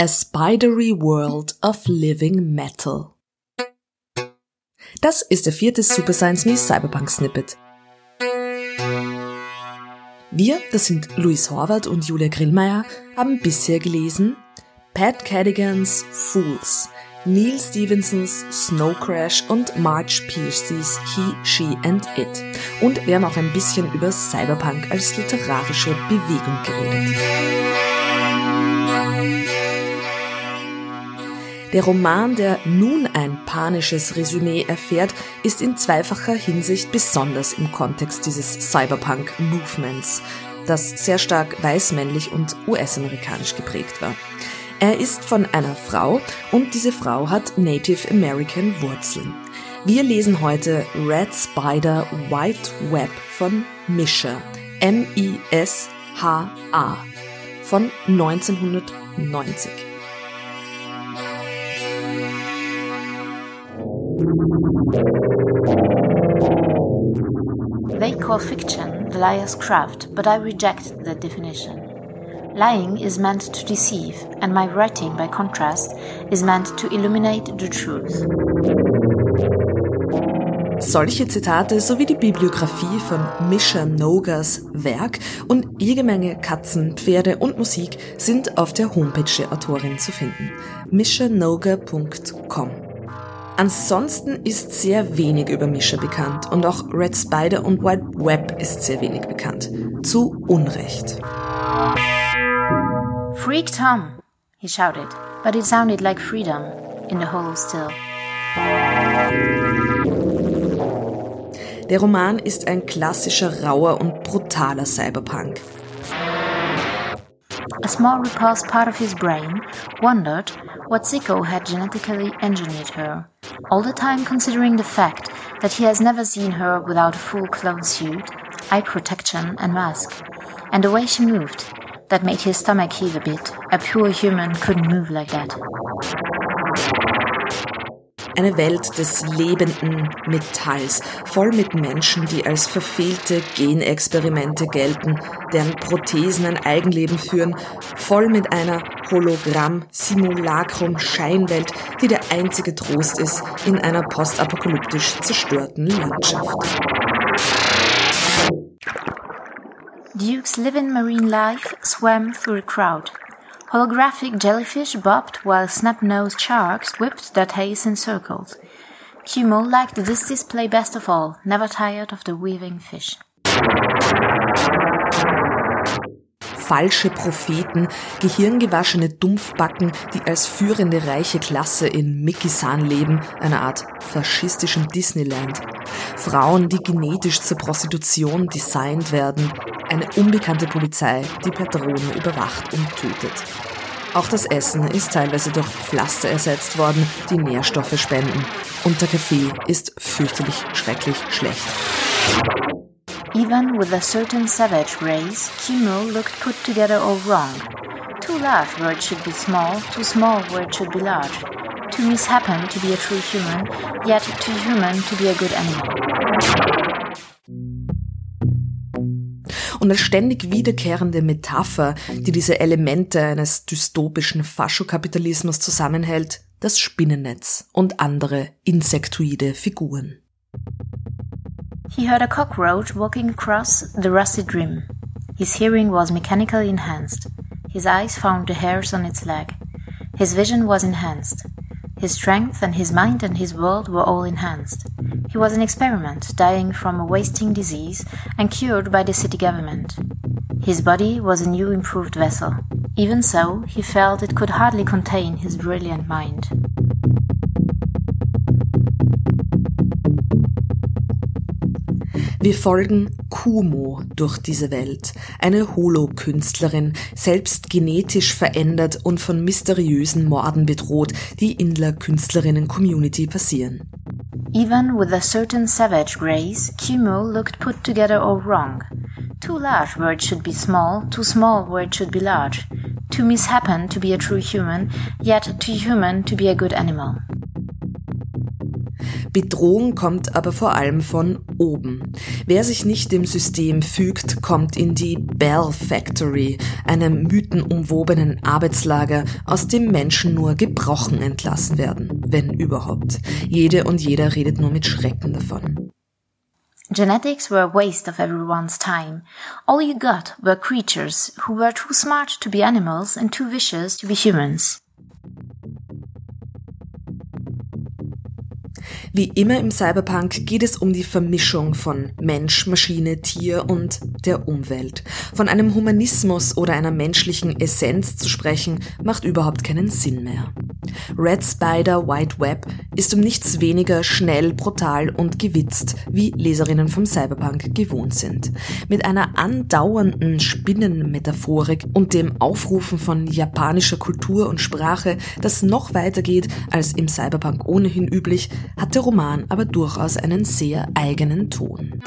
A Spidery World of Living Metal. Das ist der vierte Super Science Me Cyberpunk Snippet. Wir, das sind Luis Horvath und Julia Grillmeier, haben bisher gelesen Pat Cadigans Fools, Neil Stevensons Snow Crash und Marge Piercy's He, She and It. Und wir haben auch ein bisschen über Cyberpunk als literarische Bewegung geredet. Der Roman, der nun ein panisches Resümee erfährt, ist in zweifacher Hinsicht besonders im Kontext dieses Cyberpunk-Movements, das sehr stark weißmännlich und US-amerikanisch geprägt war. Er ist von einer Frau und diese Frau hat Native American Wurzeln. Wir lesen heute Red Spider White Web von Misha, M-I-S-H-A, von 1990. They call fiction the liar's craft, but I reject that definition. Lying is meant to deceive, and my writing, by contrast, is meant to illuminate the truth. Solche Zitate sowie die Bibliografie von Misha Nogas Werk und jede Menge Katzen, Pferde und Musik sind auf der Homepage der Autorin zu finden. mishanoga.com Ansonsten ist sehr wenig über Misha bekannt und auch Red Spider und White Web ist sehr wenig bekannt. Zu Unrecht. Freak Tom, he shouted, but it sounded like freedom in the hollow still. Der Roman ist ein klassischer, rauer und brutaler Cyberpunk. A small repulsed part of his brain wondered what Zico had genetically engineered her, all the time considering the fact that he has never seen her without a full clone suit, eye protection, and mask, and the way she moved, that made his stomach heave a bit. A pure human couldn't move like that. Eine Welt des lebenden Metalls, voll mit Menschen, die als verfehlte Genexperimente gelten, deren Prothesen ein Eigenleben führen, voll mit einer Hologramm-Simulacrum-Scheinwelt, die der einzige Trost ist in einer postapokalyptisch zerstörten Landschaft. Duke's living marine life swam through a crowd. Holographic jellyfish bobbed while snap-nosed sharks whipped their tails in circles. Kumo liked this display best of all, never tired of the weaving fish. Falsche Propheten, gehirngewaschene Dumpfbacken, die als führende reiche Klasse in Mickeysan leben, einer Art faschistischem Disneyland. Frauen, die genetisch zur Prostitution designt werden, eine unbekannte Polizei, die per Drohnen überwacht und tötet. Auch das Essen ist teilweise durch Pflaster ersetzt worden, die Nährstoffe spenden. Und der Kaffee ist fürchterlich schrecklich schlecht. Even with a certain savage grace, Kimo looked put together all wrong. Too large where it should be small, too small where it should be large. Too mishappen to be a true human, yet too human to be a good animal. Und als ständig wiederkehrende Metapher, die diese Elemente eines dystopischen Faschokapitalismus zusammenhält, das Spinnennetz und andere insektoide Figuren. He heard a cockroach walking across the rusty rim. His hearing was mechanically enhanced. His eyes found the hairs on its leg. His vision was enhanced. His strength and his mind and his world were all enhanced. He was an experiment, dying from a wasting disease and cured by the city government. His body was a new improved vessel. Even so, he felt it could hardly contain his brilliant mind. Wir folgen Kumo durch diese Welt, eine Holo-Künstlerin, selbst genetisch verändert und von mysteriösen Morden bedroht, die in der Künstlerinnen-Community passieren. Even with a certain savage grace, Kumo looked put together all wrong. Too large where it should be small, too small where it should be large. Too mishappen to be a true human, yet too human to be a good animal. Bedrohung kommt aber vor allem von oben. Wer sich nicht dem System fügt, kommt in die Bell Factory, einem mythenumwobenen Arbeitslager, aus dem Menschen nur gebrochen entlassen werden, wenn überhaupt. Jede und jeder redet nur mit Schrecken davon. Genetics were a waste of everyone's time. All you got were creatures who were too smart to be animals and too vicious to be humans. Wie immer im Cyberpunk geht es um die Vermischung von Mensch, Maschine, Tier und der Umwelt. Von einem Humanismus oder einer menschlichen Essenz zu sprechen, macht überhaupt keinen Sinn mehr. Red Spider White Web ist um nichts weniger schnell, brutal und gewitzt, wie Leserinnen vom Cyberpunk gewohnt sind. Mit einer andauernden Spinnenmetaphorik und dem Aufrufen von japanischer Kultur und Sprache, das noch weiter geht als im Cyberpunk ohnehin üblich, hat der Roman aber durchaus einen sehr eigenen Ton.